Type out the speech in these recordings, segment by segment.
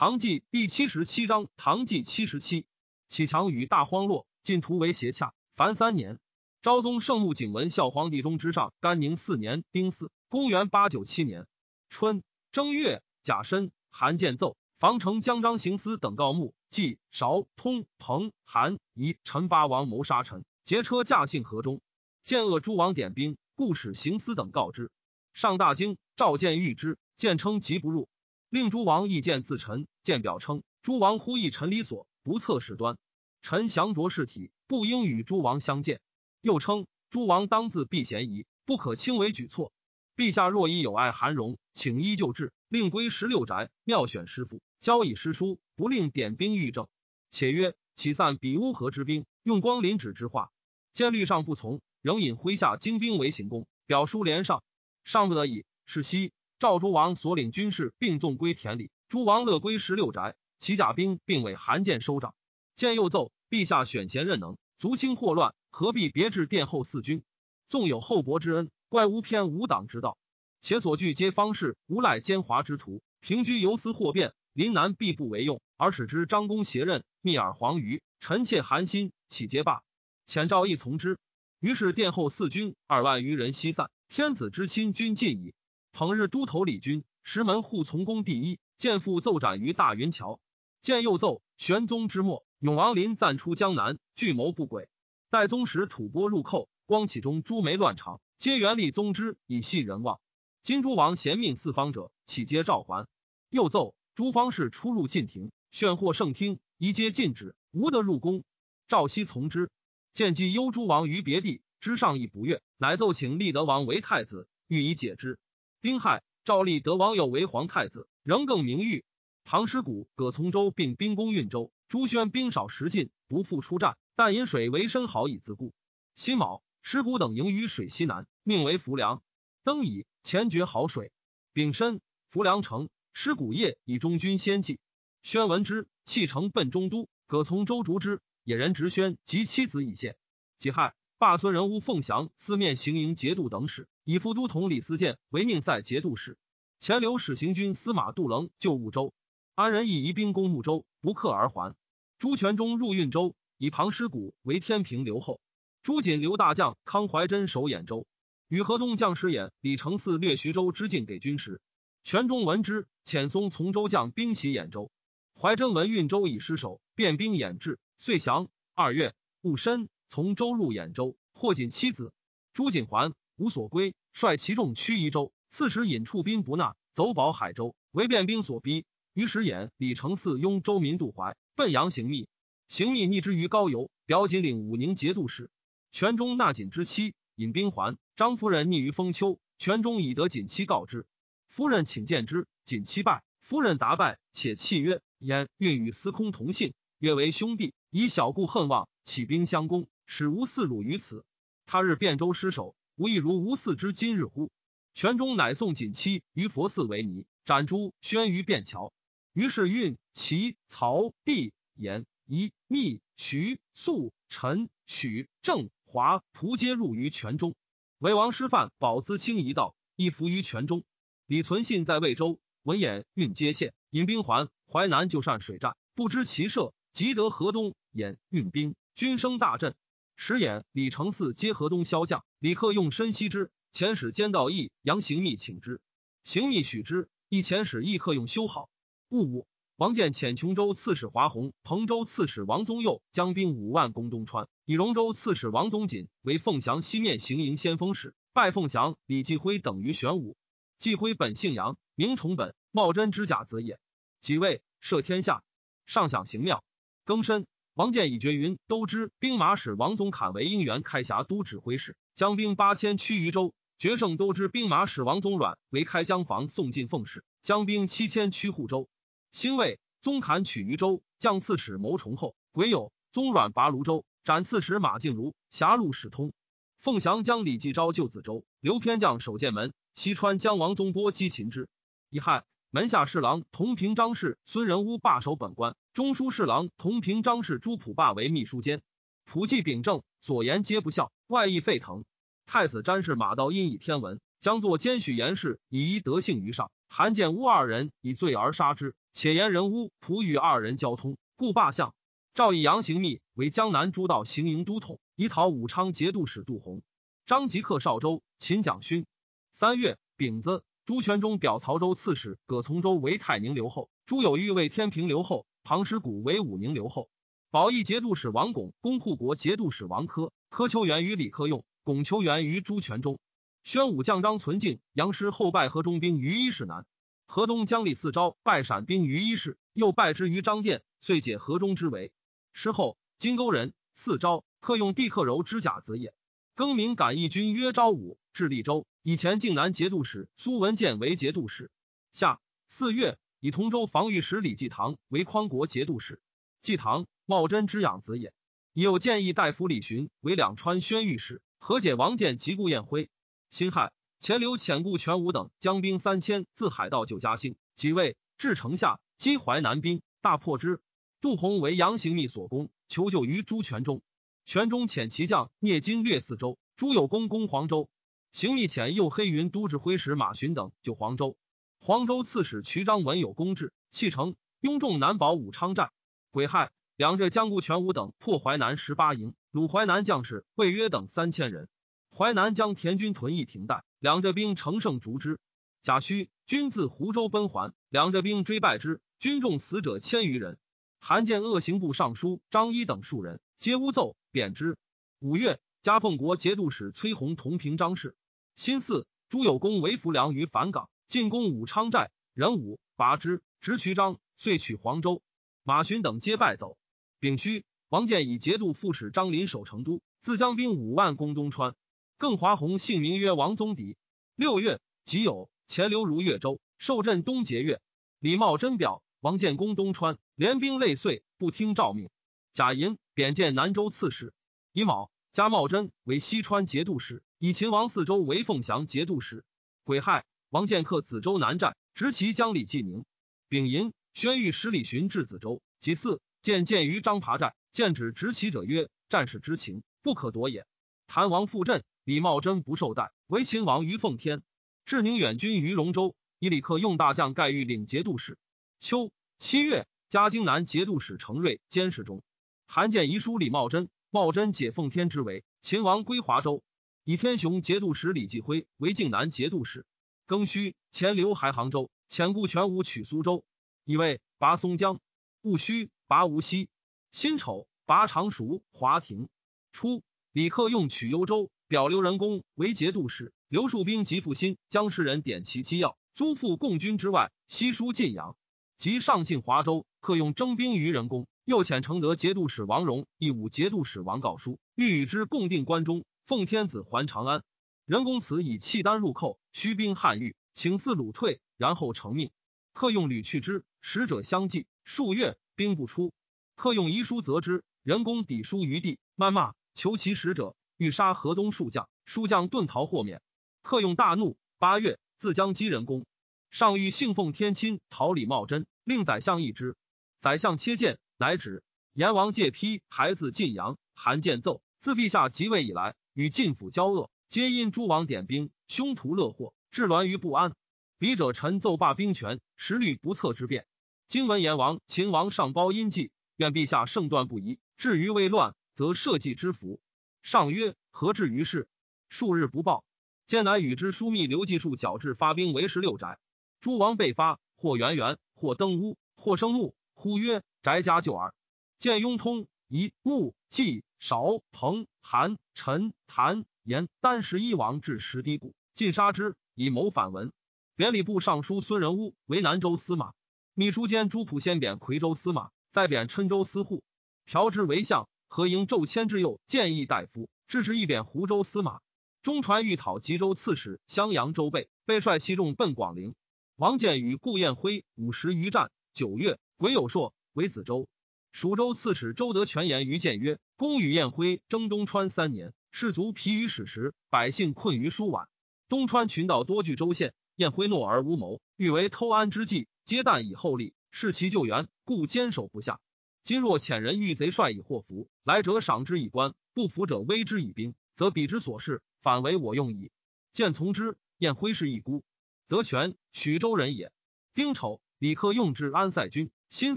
唐纪第七十七章，唐纪七十七，启强与大荒落，晋图为斜洽。凡三年，昭宗圣穆景文孝皇帝中之上，甘宁四年丁巳，公元八九七年春正月甲申，韩建奏，防城江张行司等告目，冀韶通彭韩夷陈八王谋杀臣，劫车驾幸河中，见恶诸王点兵，故使行司等告之。上大惊，召见谕之，见称疾不入。令诸王意见自陈，见表称诸王呼议陈理所，不测事端。臣降着事体，不应与诸王相见。又称诸王当自避嫌疑，不可轻为举措。陛下若已有爱韩荣，请依旧制，令归十六宅，妙选师傅，交以诗书，不令点兵御政。且曰：起散比乌合之兵，用光临止之化。监律上不从，仍引麾下精兵为行宫，表书连上，上不得已，是夕。赵诸王所领军士并纵归田里，诸王乐归十六宅，其甲兵并为韩建收掌。建又奏：陛下选贤任能，足轻祸乱，何必别致殿后四军？纵有厚薄之恩，怪无偏无党之道。且所据皆方士，无赖奸猾之徒，平居游私祸变，临难必不为用，而使之张弓挟刃，密耳黄鱼，臣妾寒心，岂皆罢？遣诏亦从之。于是殿后四军二万余人西散，天子之亲军尽矣。捧日都头李军，石门户从公第一，见父奏斩于大云桥。见又奏玄宗之末，永王林暂出江南，聚谋不轨。代宗时吐蕃入寇，光启中诸梅乱长，皆原立宗之，以系人望。金诸王贤命四方者，岂皆召还？又奏诸方士出入禁庭，炫获圣听，宜皆禁止，无得入宫。赵熙从之。见既幽诸王于别地，之上亦不悦，乃奏请立德王为太子，欲以解之。丁亥，赵立德王友为皇太子，仍更名誉。唐师古、葛从周并兵攻运州，朱宣兵少食尽，不复出战，但引水为深好以自固。辛卯，师古等营于水西南，命为浮梁。登以前绝好水。丙申，浮梁城，师古夜以中军先祭。宣闻之，弃城奔中都。葛从周逐之，野人直宣及妻子已现。己亥。罢孙仁乌凤翔四面行营节度等使，以副都统李思建为宁塞节度使。前留使行军司马杜棱救婺州，安仁义移兵攻睦州，不克而还。朱全忠入运州，以庞师古为天平留后。朱瑾留大将康怀真守兖州，与河东将师兖李承嗣掠徐州之境给军时，全忠闻之，遣松从州将兵袭兖州。怀真闻运州已失守，便兵掩至，遂降。二月戊申。从州入兖州，获锦妻子朱瑾还，无所归，率其众趋夷州。刺史尹处兵不纳，走保海州，为便兵所逼。于是兖李承嗣拥州民渡淮，奔阳行密。行密逆之于高邮，表锦领武宁节度使。全中纳锦之妻，引兵还。张夫人逆于封丘，全中以得锦妻告之。夫人请见之，锦妻拜。夫人答拜，且泣曰：“焉运与司空同姓，约为兄弟，以小故恨望，起兵相攻。”使无四辱于此，他日汴州失守，无亦如无四之今日乎？泉中乃送锦妻于佛寺为尼，斩朱宣于便桥。于是运齐曹帝延夷密徐肃陈许郑华蒲皆入于泉中。为王师范保资清一道，亦服于泉中。李存信在魏州，闻兖运接县，引兵还淮南，就善水战，不知其射，即得河东兖运兵，军声大振。时演李承嗣皆河东骁将，李克用深悉之，遣使兼道义杨行密请之，行密许之。一遣使亦克用修好。戊午，王建遣琼州刺史华宏、彭州刺史王宗佑将兵五万攻东川，以荣州刺史王宗瑾为凤翔西面行营先锋使，拜凤翔、李继辉等于玄武。继辉本姓杨，名崇本，茂贞之甲子也。即位，赦天下，上享行庙，更申。王建以绝云都知兵马使王宗侃为应元开峡都指挥使，将兵八千驱于州。决胜都知兵马使王宗阮为开江防送进奉使，将兵七千驱护州。兴魏，宗侃取于州，将刺史谋崇后。癸酉，宗阮拔泸州，斩刺史马敬如，狭路使通。凤翔将李继昭救子州，刘偏将守剑门。西川将王宗波击秦之。乙亥。门下侍郎同平章事孙仁乌罢守本官，中书侍郎同平章事朱普霸为秘书监。普济秉政，所言皆不孝，外溢沸腾。太子詹事马道因以天文，将作奸许严氏，以一德性于上。韩建乌二人以罪而杀之，且言人乌仆与二人交通，故罢相。赵以杨行密为江南诸道行营都统，以讨武昌节度使杜洪。张吉克少州秦蒋勋。三月丙子，朱全忠表曹州刺史葛从周为太宁留后，朱有玉为天平留后，庞师古为武宁留后。保义节度使王巩、公护国节度使王科、科求援于李克用，巩秋元于朱全忠。宣武将张存敬、杨师后拜河中兵于一市南。河东将李四昭拜陕兵于一市，又拜之于张店，遂解河中之围。事后，金沟人四昭克用地克柔之甲子也。更名感义军曰昭武，至利州。以前靖南节度使苏文建为节度使。夏四月，以同州防御使李继堂为匡国节度使。继堂茂贞之养子也。已有建议大夫李寻为两川宣谕使，和解王建及顾彦辉。辛亥，钱刘遣顾全武等将兵三千自海盗救嘉兴，即位，至城下，击淮南兵，大破之。杜洪为杨行密所攻，求救于朱全忠。全忠遣其将聂金略四州，朱有功攻黄州。行密遣右黑云都指挥使马寻等救黄州。黄州刺史渠章文有攻至，弃城，雍众难保武昌寨。癸亥，两浙江固全武等破淮南十八营，虏淮南将士魏约等三千人。淮南将田军屯役停待，两浙兵乘胜逐之。贾诩军自湖州奔还，两浙兵追败之，军众死者千余人。韩建恶行部尚书张一等数人皆诬奏贬之。五月，加奉国节度使崔弘同平章事。辛巳，朱有功为浮梁于樊港，进攻武昌寨，人武拔之，执渠章，遂取黄州。马寻等皆败走。丙戌，王建以节度副使张林守成都，自将兵五万攻东川。更华宏姓名曰王宗迪。六月己酉，钱流如越州，受镇东节钺。李茂贞表王建攻东川，连兵累岁，不听诏命。贾银贬见南州刺史。乙卯，加茂贞为西川节度使，以秦王四州为凤翔节度使。癸亥，王建克子州南寨，执其将李继宁。丙寅，宣谕使李寻至子州。己巳，见见于张爬寨，见指执其者曰：“战士之情，不可夺也。”谭王复镇。李茂贞不受待，为秦王于奉天。至宁远军于龙州，以李克用大将盖玉领节度使。秋七月，加京南节度使程瑞监视中。韩建遗书李茂贞，茂贞解奉天之围。秦王归华州，以天雄节度使李继辉为靖南节度使。庚戌，前刘还杭州，遣顾全武取苏州，以为拔松江。戊戌，拔无锡。辛丑，拔常熟、华亭。初，李克用取幽州。表刘仁恭为节度使，刘树兵及复兴将士人点其机要，租赋共军之外，悉书晋阳。及上进华州，克用征兵于仁恭，又遣承德节度使王荣、义武节度使王告书，欲与之共定关中。奉天子还长安。仁恭此以契丹入寇，虚兵汉狱，请赐鲁退，然后成命。客用屡去之，使者相继，数月兵不出。客用遗书责之，仁公抵书于地，谩骂，求其使者。欲杀河东数将，数将遁逃豁免。客用大怒。八月，自将击人公。上欲信奉天亲，讨李茂贞，令宰相议之。宰相切谏，乃止。阎王借批孩子晋阳。韩建奏：自陛下即位以来，与晋府交恶，皆因诸王点兵，凶徒乐祸，致乱于不安。笔者臣奏罢兵权，时虑不测之变。今闻阎王、秦王上包阴计，愿陛下圣断不疑。至于未乱，则社稷之福。上曰：“何至于是？数日不报，见乃与之枢密刘继树矫制发兵为十六宅。诸王被发，或圆圆，或登屋，或生木。呼曰：‘宅家救耳。’见雍通、仪、穆、季、韶、彭、韩、陈、谭、严丹十一王至石低谷，尽杀之，以谋反文。贬礼部尚书孙仁乌为南州司马，秘书监朱普先贬夔州司马，再贬郴州司户，朴之为相。”何应骤迁之右建议大夫，致使一贬湖州司马。中传欲讨吉州刺史襄阳州备，被率其众奔广陵。王建与顾彦辉五十余战。九月，癸酉朔，为子州。蜀州刺史周德全言于建曰：“公与晏辉争东川三年，士卒疲于矢石，百姓困于书晚。东川群盗多据州县，晏辉懦而无谋，欲为偷安之计，皆旦以后立，视其救援，故坚守不下。”今若遣人遇贼帅以祸福，来者赏之以官，不服者威之以兵，则彼之所事，反为我用矣。见从之。晏辉是一孤，德全许州人也。丁丑，李克用之安塞军，新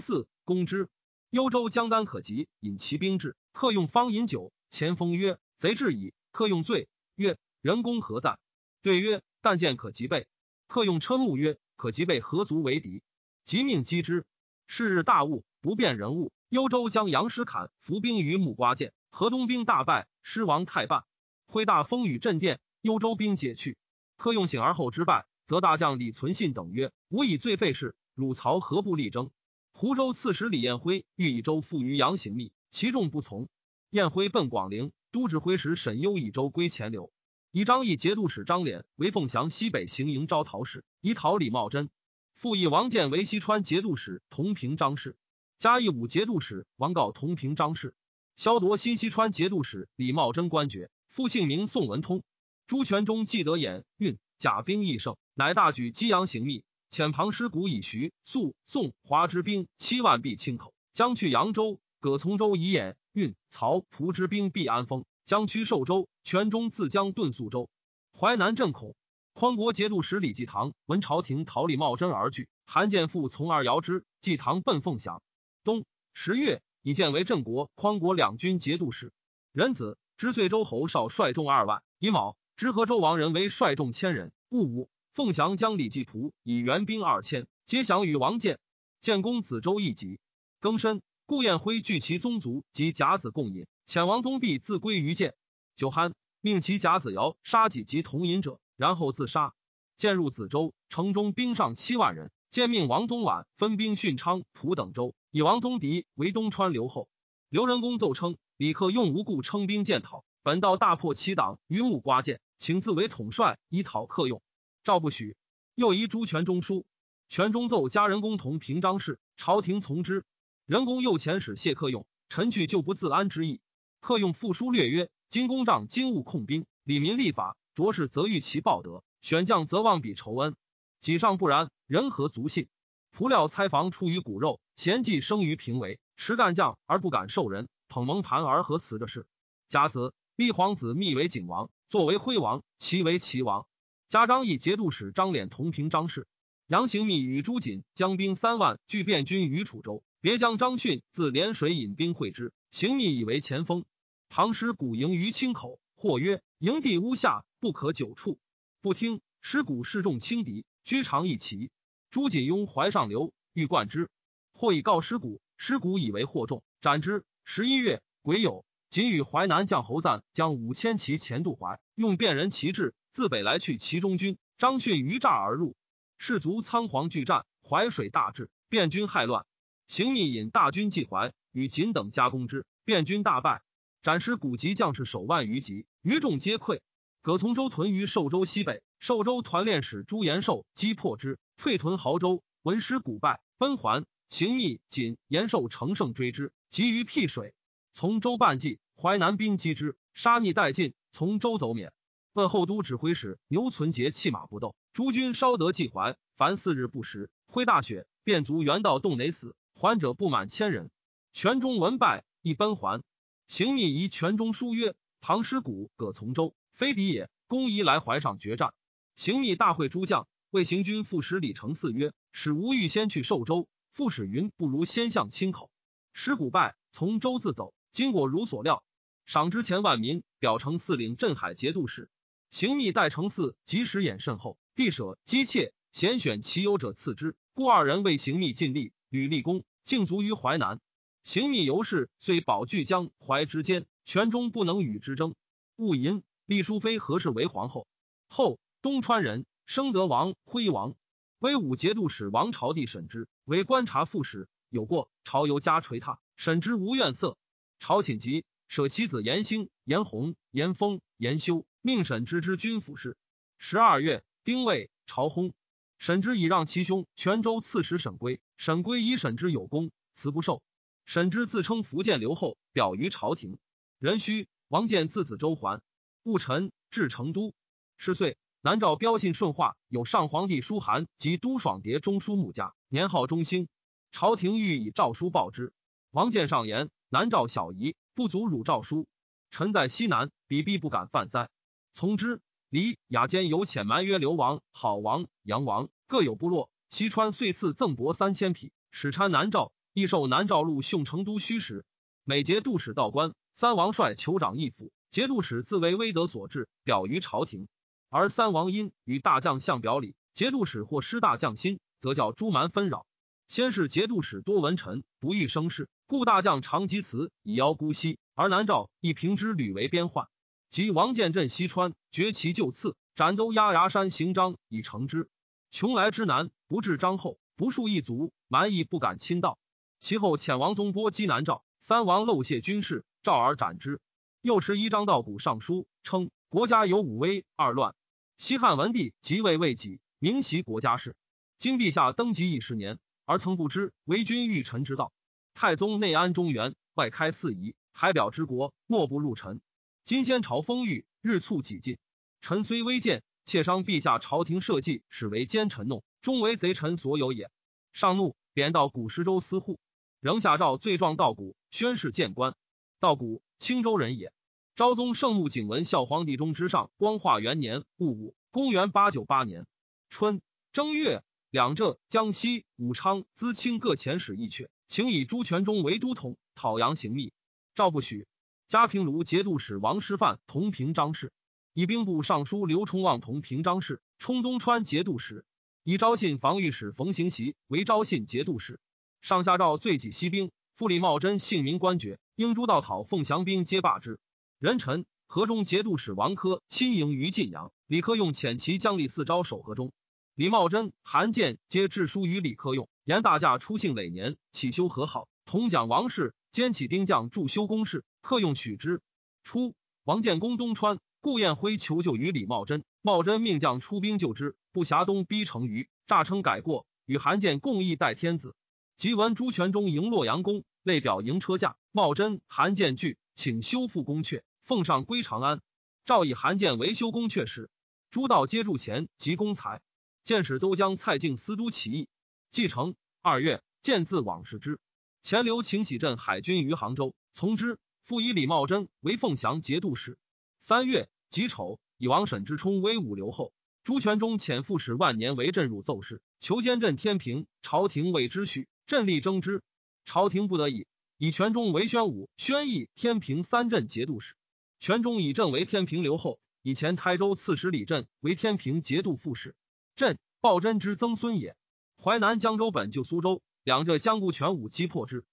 四攻之。幽州江丹可及，引其兵至。客用方饮酒，前锋曰：“贼至矣。”客用醉曰：“人公何在？”对曰：“但见可及备。”客用嗔怒曰：“可及备何足为敌？”即命击之。是日大雾，不辨人物。幽州将杨师侃伏兵于木瓜涧，河东兵大败，失亡太半。挥大风雨震殿，幽州兵解去。客用醒而后之败，则大将李存信等曰：“吾以罪废事，汝曹何不力争？”湖州刺史李彦辉欲以州附于杨行密，其众不从。彦辉奔广陵，都指挥使沈攸以州归钱流。以张毅节度使张敛为凤翔西北行营招讨使，以讨李茂贞。复以王建为西川节度使，同平张氏。嘉义武节度使王告同平张氏，萧夺新西川节度使李茂贞官爵，复姓名宋文通。朱全忠既得眼运，甲兵益盛，乃大举激阳行密，遣庞师古以徐肃宋华之兵七万必清口，将去扬州。葛从周以眼运曹蒲之兵必安丰，将驱寿州。全忠自将遁宿州。淮南震恐，匡国节度使李继堂闻朝廷桃李茂贞而惧，韩建复从而遥之。继堂奔凤翔。冬十月，以建为郑国、匡国两军节度使。仁子知遂州侯少率众二万。以卯，知河州王仁为率众千人。戊午，凤翔将李继仆以援兵二千，皆降于王建。建公子周一级。庚申，顾彦辉聚其宗族及甲子共饮，遣王宗弼自归于建。酒酣，命其甲子尧杀己及同饮者，然后自杀。建入子州，城中兵上七万人。建命王宗婉分兵训昌、蒲等州。以王宗迪为东川留后，刘仁恭奏称李克用无故称兵建讨，本道大破其党于木瓜涧，请自为统帅以讨克用。赵不许，又移朱权中书，权中奏加仁公同平章事，朝廷从之。仁公又遣使谢克用，臣去就不自安之意。克用复书略曰：今公仗今务控兵，李民立法，着事则欲其报德，选将则望彼仇恩。己上不然，人何足信？仆料猜房出于骨肉，贤计生于平为。持干将而不敢受人，捧蒙盘而何辞着事？甲子，立皇子密为景王，作为辉王，其为齐王。加张义节度使张脸同平张氏。杨行密与朱瑾将兵三万拒汴军于楚州，别将张逊自涟水引兵会之，行密以为前锋。唐师古营于清口，或曰营地屋下，不可久处。不听，师古示众轻敌，居长一骑。朱瑾拥怀上流，欲冠之，或以告师古，师古以为惑众，斩之。十一月，癸酉，仅与淮南将侯赞将五千骑前渡淮，用辨人旗帜，自北来去其中军。张逊于栅而入，士卒仓皇拒战，淮水大治，汴军害乱。行密引大军济淮，与锦等加攻之，汴军大败，斩师古籍将士首万余级，余众皆溃。葛从周屯于寿州西北，寿州团练使朱延寿击破之。退屯濠州，闻师古败，奔还。行密锦延寿乘胜追之，急于辟水。从州半骑，淮南兵击之，杀逆殆尽。从州走免。问后都指挥使牛存杰弃马不斗。诸军稍得济还，凡四日不食。挥大雪，便卒原道洞内死，还者不满千人。全中闻败，亦奔还。行密疑全中书曰：“唐师古葛从周，非敌也。公宜来淮上决战。”行密大会诸将。魏行军副使李承嗣曰：“使吾欲先去寿州。”副使云：“不如先向清口。”师古败，从周自走。经果如所料，赏之前万民，表成四领镇海节度使。行密待承嗣及时衍甚厚，必舍姬妾，贤选其有者赐之。故二人为行密尽力，屡立功，竟卒于淮南。行密由是，遂保据江淮之间，权中不能与之争。戊寅，立淑妃何氏为皇后。后东川人。生德王辉王，威武节度使王朝帝审之，为观察副使，有过，朝尤加垂榻，审之无怨色。朝寝疾，舍其子严兴、严弘、严丰、严修，命沈之之军府事。十二月，丁未，朝薨。沈之以让其兄泉州刺史沈归，沈归以沈之有功，辞不受。沈之自称福建留后，表于朝廷。壬戌，王建自子周还。戊辰，至成都。十岁。南诏标信顺化有上皇帝书函及都爽牒中书穆家年号中兴，朝廷欲以诏书报之。王建上言：南诏小夷，不足汝诏书。臣在西南，比必不敢犯塞。从之。黎雅间有遣蛮曰：刘王、郝王、杨王各有部落，西川遂赐赠帛三千匹，使参南诏，亦受南诏录训成都虚实。每节度使道官，三王率酋长一府，节度使自为威德所制，表于朝廷。而三王因与大将相表里，节度使或失大将心，则叫诸蛮纷扰。先是节度使多文臣，不欲生事，故大将常及辞以邀姑息，而南诏亦平之屡为边患。及王建镇西川，绝其旧次，斩都压牙山行章以成之。穷来之难，不至张后，不数一族，蛮夷不敢侵道。其后遣王宗波击南诏。三王漏泄军事，召而斩之。又持一张道古上书，称国家有五危二乱。西汉文帝即位未几，明袭国家事。今陛下登基已十年，而曾不知为君御臣之道。太宗内安中原，外开四夷，海表之国，莫不入臣。今先朝风雨，日促己进。臣虽微贱，妾伤陛下朝廷社稷，始为奸臣弄，终为贼臣所有也。上怒，贬到古石州司户。仍下诏罪状道古，宣誓谏官。道古，青州人也。昭宗圣穆景文孝皇帝中之上，光化元年戊午，公元八九八年春正月，两浙、江西、武昌、淄青各遣使一阙，请以朱全忠为都统，讨杨行密。诏不许。嘉平卢节度使王师范同平章事，以兵部尚书刘崇望同平章事，充东川节度使，以昭信防御使冯行习为昭信节度使。上下诏罪己西兵，复李茂贞姓名官爵，应诸道讨凤翔兵皆罢之。人臣河中节度使王科亲迎于晋阳，李克用遣其将吏四招守河中。李茂贞、韩建皆致书于李克用，言大驾出幸累年，起修和好，同讲王氏，兼起兵将助修宫事。客用许之。初，王建攻东川，顾彦辉求救于李茂贞，茂贞命将出兵救之，不暇东逼成于，诈称改过，与韩建共议代天子。即闻朱全忠迎洛阳宫，累表迎车驾。茂贞、韩建惧，请修复宫阙，奉上归长安。诏以韩建为修宫阙时。诸道皆助钱及公财。见使都将蔡敬司都起义，继承二月，见自往事之。前留请喜镇海军于杭州，从之。复以李茂贞为凤翔节度使。三月己丑，以王审之冲威武留后。朱全忠遣副使万年为镇入奏事，求监镇天平。朝廷未之许。镇力争之，朝廷不得已，以全忠为宣武、宣义、天平三镇节度使。全忠以镇为天平留后，以前台州刺史李振为天平节度副使。镇鲍真之曾孙也。淮南江州本就苏州，两浙江固全武击破之。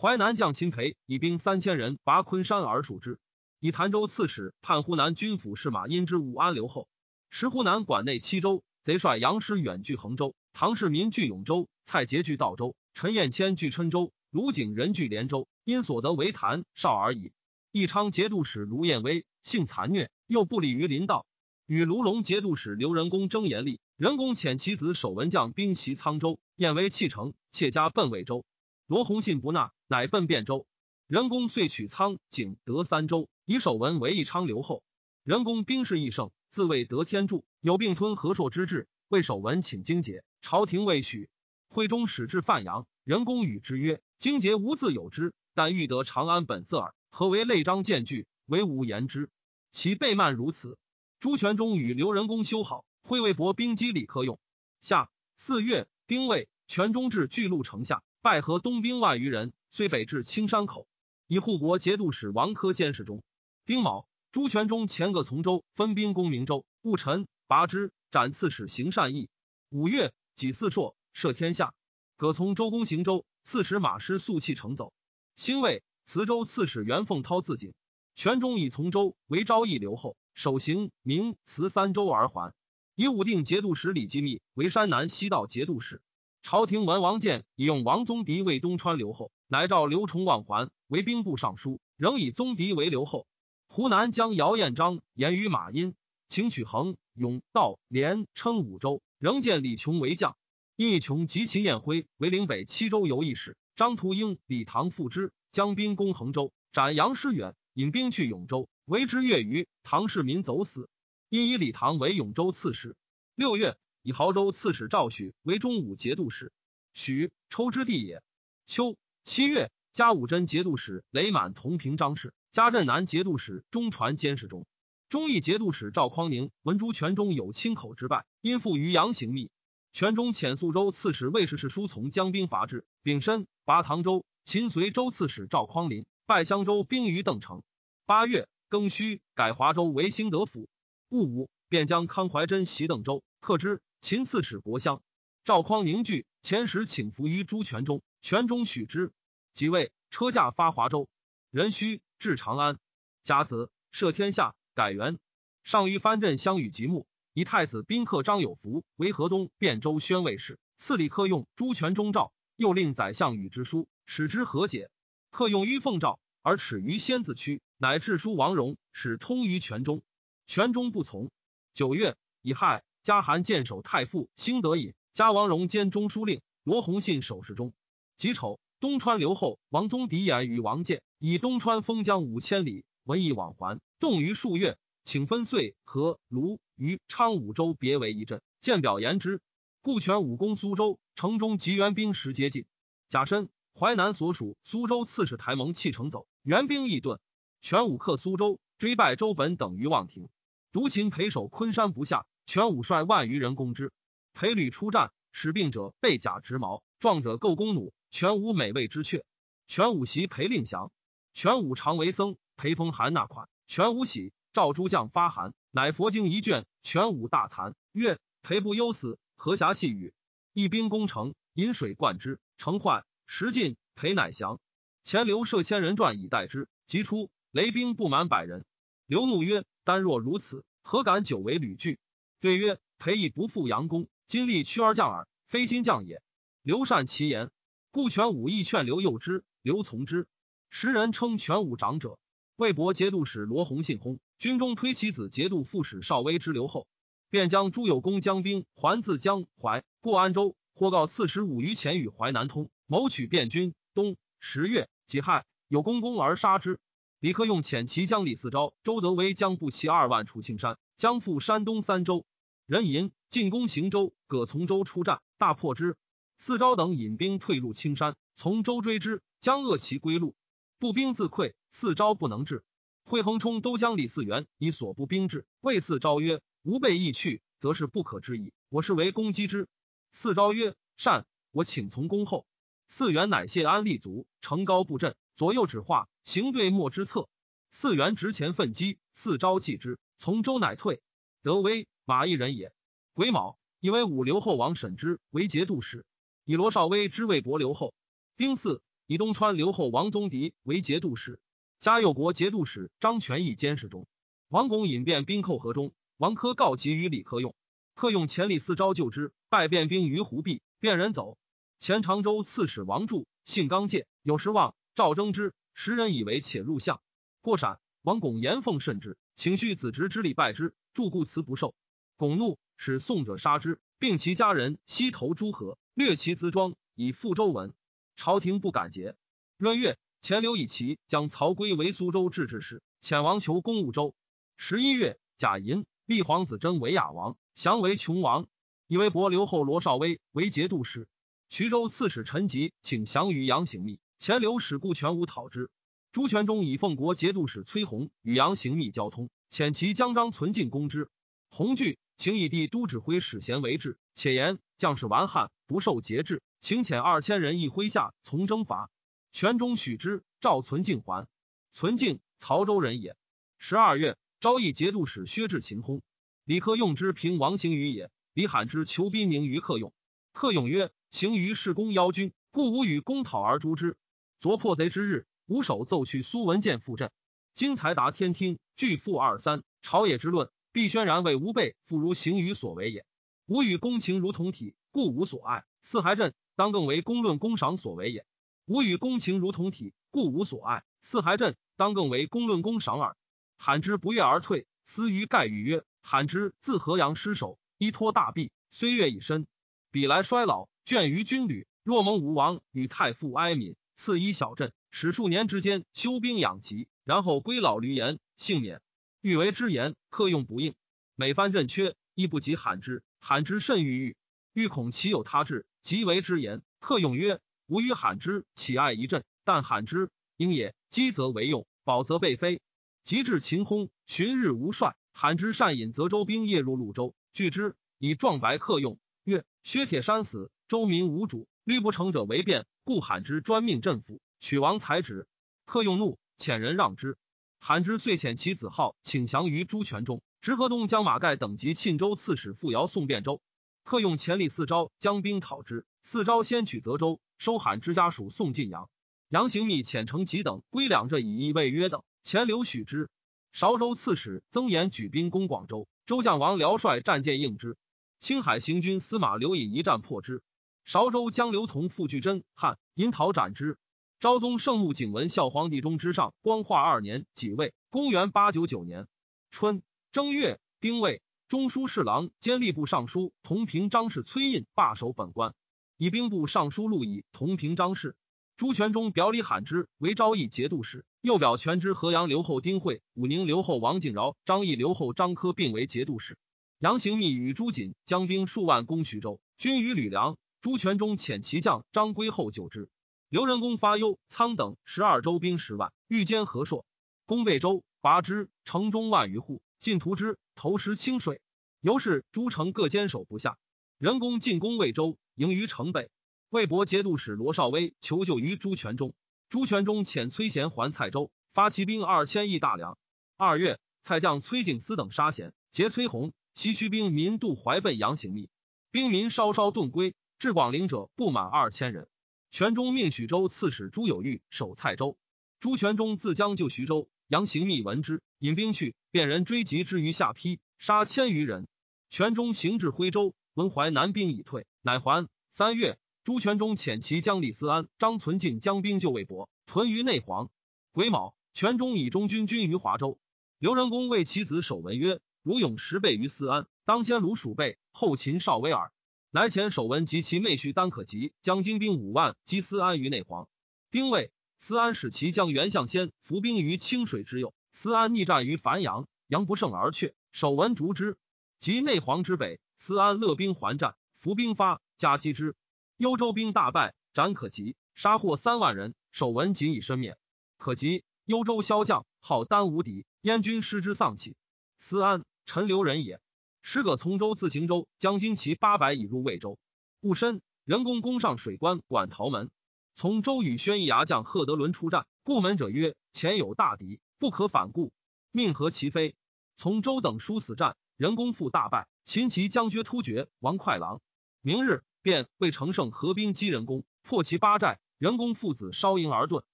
淮南将秦培以兵三千人拔昆山而属之。以潭州刺史判湖南军府事马殷之武安留后。时湖南管内七州，贼帅杨师远据衡州，唐世民据永州，蔡捷据道州。陈彦谦据郴州，卢景仁据连州，因所得为谭少而已。义昌节度使卢彦威性残虐，又不利于林道，与卢龙节度使刘仁恭争严厉。仁恭遣其子守文将兵袭沧州，彦威弃城，妾家奔魏州。罗弘信不纳，乃奔汴州。仁公遂取沧景得三州，以守文为义昌留后。仁公兵势益盛，自谓得天助，有并吞河朔之志，为守文请经节，朝廷未许。会中使至范阳，人公与之曰：“荆节无自有之，但欲得长安本色耳。何为累章见据，为吾言之。其背慢如此。”朱全忠与刘仁公修好，会为博兵击李克用。下四月丁未，全忠至巨鹿城下，拜合东兵万余人，遂北至青山口，以护国节度使王科监视中。丁卯，朱全忠前各从州，分兵攻明州，戊辰，拔之，斩刺史行善义。五月己巳朔。赦天下，葛从周公行州刺史马师素弃城走。兴魏磁州刺史袁凤涛自警。全忠以从州为昭义留后，守行明磁三州而还。以武定节度使李继密为山南西道节度使。朝廷闻王建已用王宗迪为东川留后，乃召刘崇望还为兵部尚书，仍以宗迪为留后。湖南将姚彦章言于马殷，请取衡永道连称五州，仍见李琼为将。义琼及其彦辉为岭北七州游议使，张图英、李唐复之，将兵攻衡州，斩杨师远，引兵去永州，为之月余，唐世民走死。因以李唐为永州刺史。六月，以亳州刺史赵许为中武节度使。许，抽之地也。秋七月，加武真节度使雷满同平章事，加镇南节度使中传监视中。忠义节度使赵匡宁闻朱全中有亲口之败，因附于杨行密。全中遣宿州刺史魏氏世书从江兵伐之，丙申，拔唐州。秦随州刺史赵匡胤拜襄州兵于邓城。八月庚戌，改华州为兴德府。戊午，便将康怀真袭邓州，克之。秦刺史国相赵匡凝聚前时请服于朱全忠，全忠许之。即位，车驾发华州。壬戌，至长安。甲子，赦天下，改元。上虞藩镇相与吉木。以太子宾客张有福为河东汴州宣慰使，赐李克用朱全忠诏，又令宰相与之书，使之和解。克用于奉诏，而耻于仙子区，乃致书王荣，使通于全中。全中不从。九月，乙亥，加韩建守太傅，兴德尹，加王荣兼中书令，罗弘信守侍中。己丑，东川留后王宗狄言与王建，以东川封疆五千里，文艺往还，动于数月。请分遂和卢于昌武州别为一镇，见表言之。故权武攻苏州，城中及援兵时接近。甲申，淮南所属苏州刺史台蒙弃城走，援兵亦遁。权武克苏州，追败周本等于望亭。独秦陪守昆山不下，全武率万余人攻之。裴吕出战，使病者被甲直矛，壮者构弓弩。全武美味之阙。全武袭裴令降。全武常为僧，裴封韩那款。全武喜。赵诸将发函，乃佛经一卷，全武大惭。曰：裴不忧死，何暇细语？一兵攻城，引水灌之，城坏，石尽。裴乃降。前刘设千人传以待之，即出，雷兵不满百人。刘怒曰：丹若如此，何敢久为旅具？对曰：裴义不负杨公，今立屈而降耳，非心将也。刘善其言，故全武亦劝刘诱之，刘从之。时人称全武长者。魏博节度使罗弘信薨，军中推其子节度副使邵威之留后，便将朱有功将兵还自江淮过安州，或告刺史武于前与淮南通，谋取汴军。冬十月己亥，有功攻而杀之。李克用遣其将李嗣昭、周德威将步骑二万出青山，将赴山东三州。人吟进攻行州，葛从州出战，大破之。四昭等引兵退入青山，从州追之，将扼其归路。步兵自溃。四招不能治，惠恒冲都将李嗣源以所部兵至，谓四招曰：“吾备亦去，则是不可知矣。我是为攻击之。”四招曰：“善，我请从恭候。”四元乃谢安立足，城高布阵，左右指画，行对莫之策。四元直前奋击，四招继之，从周乃退。德威马邑人也。癸卯，以为武留后王审之为节度使，以罗少威之魏博留后。丁巳，以东川留后王宗迪为节度使。嘉佑国节度使张全义监视中，王拱引变兵寇河中，王珂告急于李克用，克用千里四招救之，败变兵于湖壁，便人走。前常州刺史王柱性刚介，有时望赵征之，时人以为且入相。过陕，王拱言奉甚之，请续子侄之礼拜之，柱故辞不受。拱怒，使宋者杀之，并其家人西投诸河，掠其资庄，以赴周文。朝廷不敢节。闰月。钱刘以其将曹圭为苏州治治使，遣王求攻婺州。十一月，贾寅立皇子真为雅王，降为琼王，以为伯留后罗少威为节度使。徐州刺史陈吉请降于杨行密，钱刘使顾全武讨之。朱全忠以奉国节度使崔弘与杨行密交通，遣其将张存进攻之。弘惧，请以帝都指挥使贤为质，且言将士顽汉，不受节制，请遣二千人一麾下从征伐。全中许之，赵存敬还。存敬，曹州人也。十二月，昭义节度使薛志秦薨。李克用之平王行于也。李罕之求兵宁于克用。克用曰：“行于是公邀军，故吾与公讨而诛之。昨破贼之日，吾手奏去苏文建复阵。今才达天听，拒复二三。朝野之论，必轩然为吾辈复如行于所为也。吾与公情如同体，故无所爱。四海镇当更为公论公赏所为也。”吾与公情如同体，故无所爱。四海镇当更为公论公赏耳。罕之不悦而退，思于盖语曰：“罕之自河阳失守，依托大弊，虽月已深，彼来衰老，倦于军旅。若蒙武王与太傅哀悯，赐一小镇，使数年之间修兵养疾，然后归老闾言，幸免。欲为之言，客用不应。每番镇缺，亦不及罕之。罕之甚郁郁，欲恐其有他志，即为之言。客用曰。”吾与罕之岂爱一阵？但罕之应也，积则为用，保则被非。及至秦薨，旬日无帅，罕之善引泽州兵夜入潞州，拒之，以壮白客用。曰：薛铁山死，周民无主，虑不成者为变，故罕之专命镇抚，取王才止。客用怒，遣人让之。罕之遂遣其子号，请降于朱全中。直河东将马盖等及沁州刺史傅尧送汴州。客用前立四招，将兵讨之。四招先取泽州，收罕之家属送晋阳。杨行密遣程吉等归两浙以议魏约等，钱留许之。韶州刺史曾延举兵攻广州，周将王辽率战舰应之。青海行军司马刘隐一战破之。韶州将刘同傅巨真汉因讨斩之。昭宗圣穆景文孝皇帝中之上，光化二年己未，公元八九九年春正月丁未，中书侍郎兼吏部尚书同平章事崔胤罢守本官，以兵部尚书陆以同平章事。朱全忠表里罕之为昭义节度使，又表全知河阳留后丁惠、武宁留后王景饶、张义留后张科并为节度使。杨行密与朱瑾将兵数万攻徐州，军于吕梁。朱全忠遣其将张归后救之。刘仁恭发忧，仓等十二州兵十万，欲兼河朔，攻魏州，拔之，城中万余户，尽屠之，投石清水。由是诸城各坚守不下。仁恭进攻魏州，营于城北。魏博节度使罗绍威求救于朱全忠，朱全忠遣崔贤还蔡州，发骑兵二千亿大粮。二月，蔡将崔景思等杀贤，劫崔弘，西驱兵民渡淮奔阳行密，兵民稍稍遁归，至广陵者不满二千人。全忠命许州刺史朱有玉守蔡州，朱全忠自将救徐州，杨行密闻之，引兵去，便人追击之于下邳，杀千余人。全忠行至徽州，闻淮南兵已退，乃还。三月。朱全忠遣其将李思安、张存敬将兵救魏博，屯于内黄。癸卯，全忠以中军军于华州。刘仁恭为其子守文曰：“如勇十倍于思安，当先鲁蜀备，后秦少威尔。”来前守文及其妹婿丹可及将精兵五万击思安于内黄。丁未，思安使其将袁相先伏兵于清水之右，思安逆战于樊阳，阳不胜而却，守文逐之。及内黄之北，思安勒兵还战，伏兵发，加击之。幽州兵大败，斩可及，杀获三万人。守文仅以身免。可及，幽州骁将，号丹无敌，燕军失之丧气。思安，陈留人也。使葛从州自行州将精骑八百以入魏州。戊申，人工攻上水关，管陶门。从州与宣义牙将贺德伦出战，故门者曰：“前有大敌，不可反顾。”命和其飞。从州等殊死战，人工复大败。秦骑将军突厥王快郎。明日。便为乘胜合兵击人工，破其八寨。人工父子烧营而遁。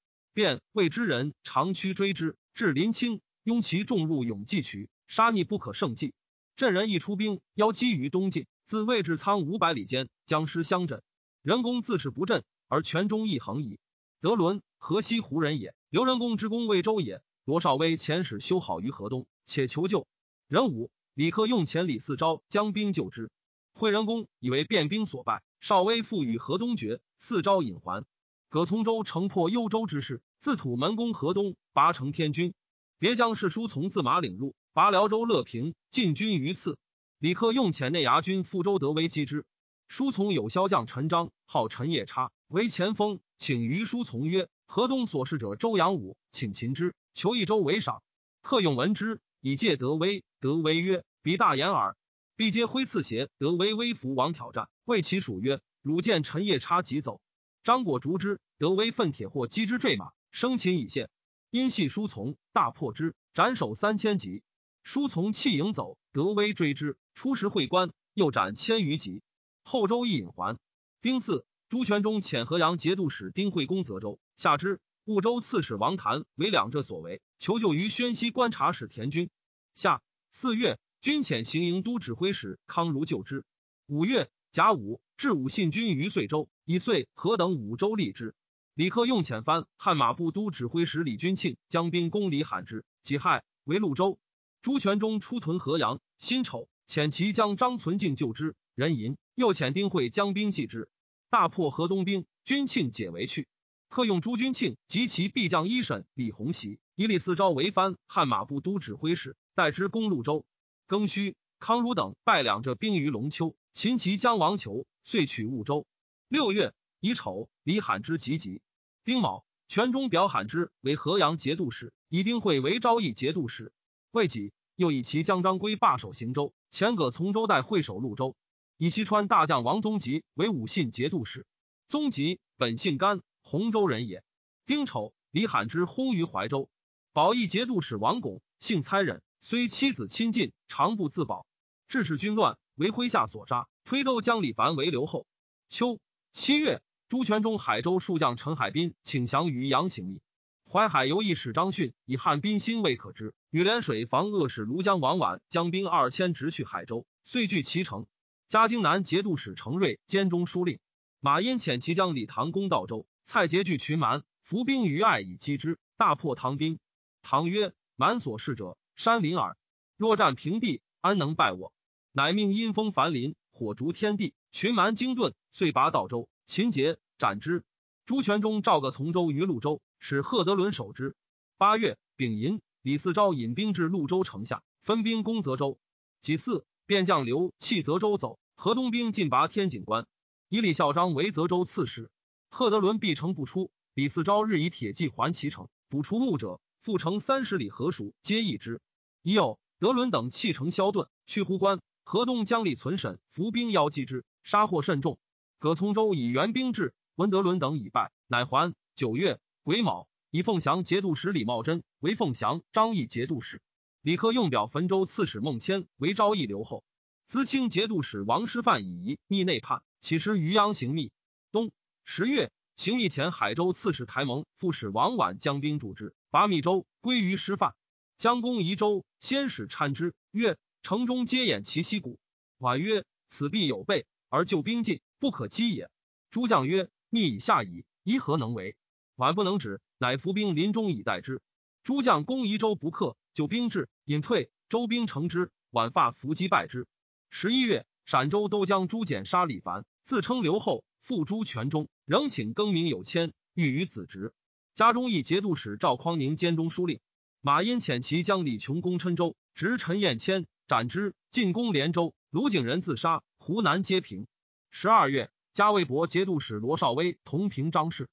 便谓之人长驱追之，至临清，拥其众入永济渠，杀逆不可胜计。镇人一出兵，邀击于东晋，自魏至仓五百里间，僵尸相枕。人工自持不振，而权中亦恒矣。德伦，河西胡人也。刘仁公之公魏州也。罗绍威遣使修好于河东，且求救。人武，李克用遣李嗣昭将兵救之。惠仁公以为变兵所败，少威复与河东决，四招引还。葛从周城破幽州之势，自土门攻河东，拔成天军。别将士书从自马领入，拔辽州乐平，进军于次。李克用遣内牙军赴州德威击之。书从有骁将陈章，号陈夜叉，为前锋，请于书从曰：“河东所事者周阳武，请擒之，求一州为赏。”克用闻之，以借德威。德威曰：“彼大言耳。”必皆挥刺邪，德威威服王挑战，谓其属曰：“汝见陈夜叉即走。”张果逐之，德威奋铁或击之坠马，生擒以献。因系书从，大破之，斩首三千级。书从弃营走，德威追之，出时会官，又斩千余级。后周亦引还。丁巳，朱全忠遣河阳节度使丁惠公泽州，下之。婺州刺史王谭为两浙所为，求救于宣西观察使田军。下四月。军遣行营都指挥使康如救之。五月甲午，至武信军于遂州，以遂何等五州立之。李克用遣藩汉马步都指挥使李君庆将兵攻李罕之，己亥为潞州。朱全忠出屯河阳，辛丑遣其将张存敬救之，人淫。又遣丁会将兵继之，大破河东兵。君庆解围去。克用朱君庆及其必将一审李弘袭以李嗣昭为藩汉马步都指挥使，代之攻潞州。庚戌，康儒等败两浙兵于龙丘，秦齐将王求，遂取婺州。六月乙丑，李罕之及吉。丁卯，全忠表罕之为河阳节度使，以丁会为昭义节度使。未几，又以其将张归罢守行州，前葛从州代会守潞州。以西川大将王宗吉为武信节度使。宗吉本姓甘，洪州人也。丁丑，李罕之薨于怀州。保义节度使王拱，姓猜忍，虽妻子亲近，常不自保。致使军乱，为麾下所杀，推窦将李凡为留后。秋七月，朱全忠海州数将陈海滨请降于阳行密。淮海游役使张逊以汉滨心未可知，与涟水防恶使庐江王绾将兵二千直去海州，遂据其城。嘉靖南节度使程瑞兼中书令。马殷遣其将李唐攻道州，蔡节据群蛮，伏兵于爱以击之，大破唐兵。唐曰：“蛮所事者，山林耳。若战平地，安能败我？”乃命阴风凡林，火烛天地，群蛮惊遁，遂拔道州。秦节斩之。朱全忠召个从州于潞州。使贺德伦守之。八月丙寅，李嗣昭引兵至潞州城下，分兵攻泽州。己巳，便将刘弃泽州走。河东兵进拔天井关，以李孝章为泽州刺史。贺德伦闭城不出。李嗣昭日以铁骑环其城，捕除牧者，复城三十里河属，皆易之。已有德伦等弃城消遁，去呼关。河东将李存审，伏兵邀击之，杀获甚众。葛从周以援兵至，闻德伦等已败，乃还。九月。癸卯，以凤翔节度使李茂贞为凤翔张义节度使，李克用表汾州刺史孟谦为昭义留后。资清节度使王师范以逆内叛，起师渔阳行密。冬十月，行密前海州刺史台蒙副使王绾将兵助之，拔密州，归于师范。将攻夷州，先使参之，曰：“城中皆掩其溪谷。”绾曰：“此必有备，而救兵进，不可击也。”诸将曰：“密以下矣，宜何能为？”晚不能止，乃伏兵临中以待之。诸将攻夷州不克，就兵至，引退。周兵乘之，晚发伏击败之。十一月，陕州都将朱简杀李凡，自称刘后，复朱全忠，仍请更名有谦，欲与子侄。家中义节度使赵匡宁兼中书令。马殷遣其将李琼攻郴州，执陈彦谦，斩之。进攻连州，卢景仁自杀，湖南皆平。十二月，加魏博节度使罗绍威同平张氏。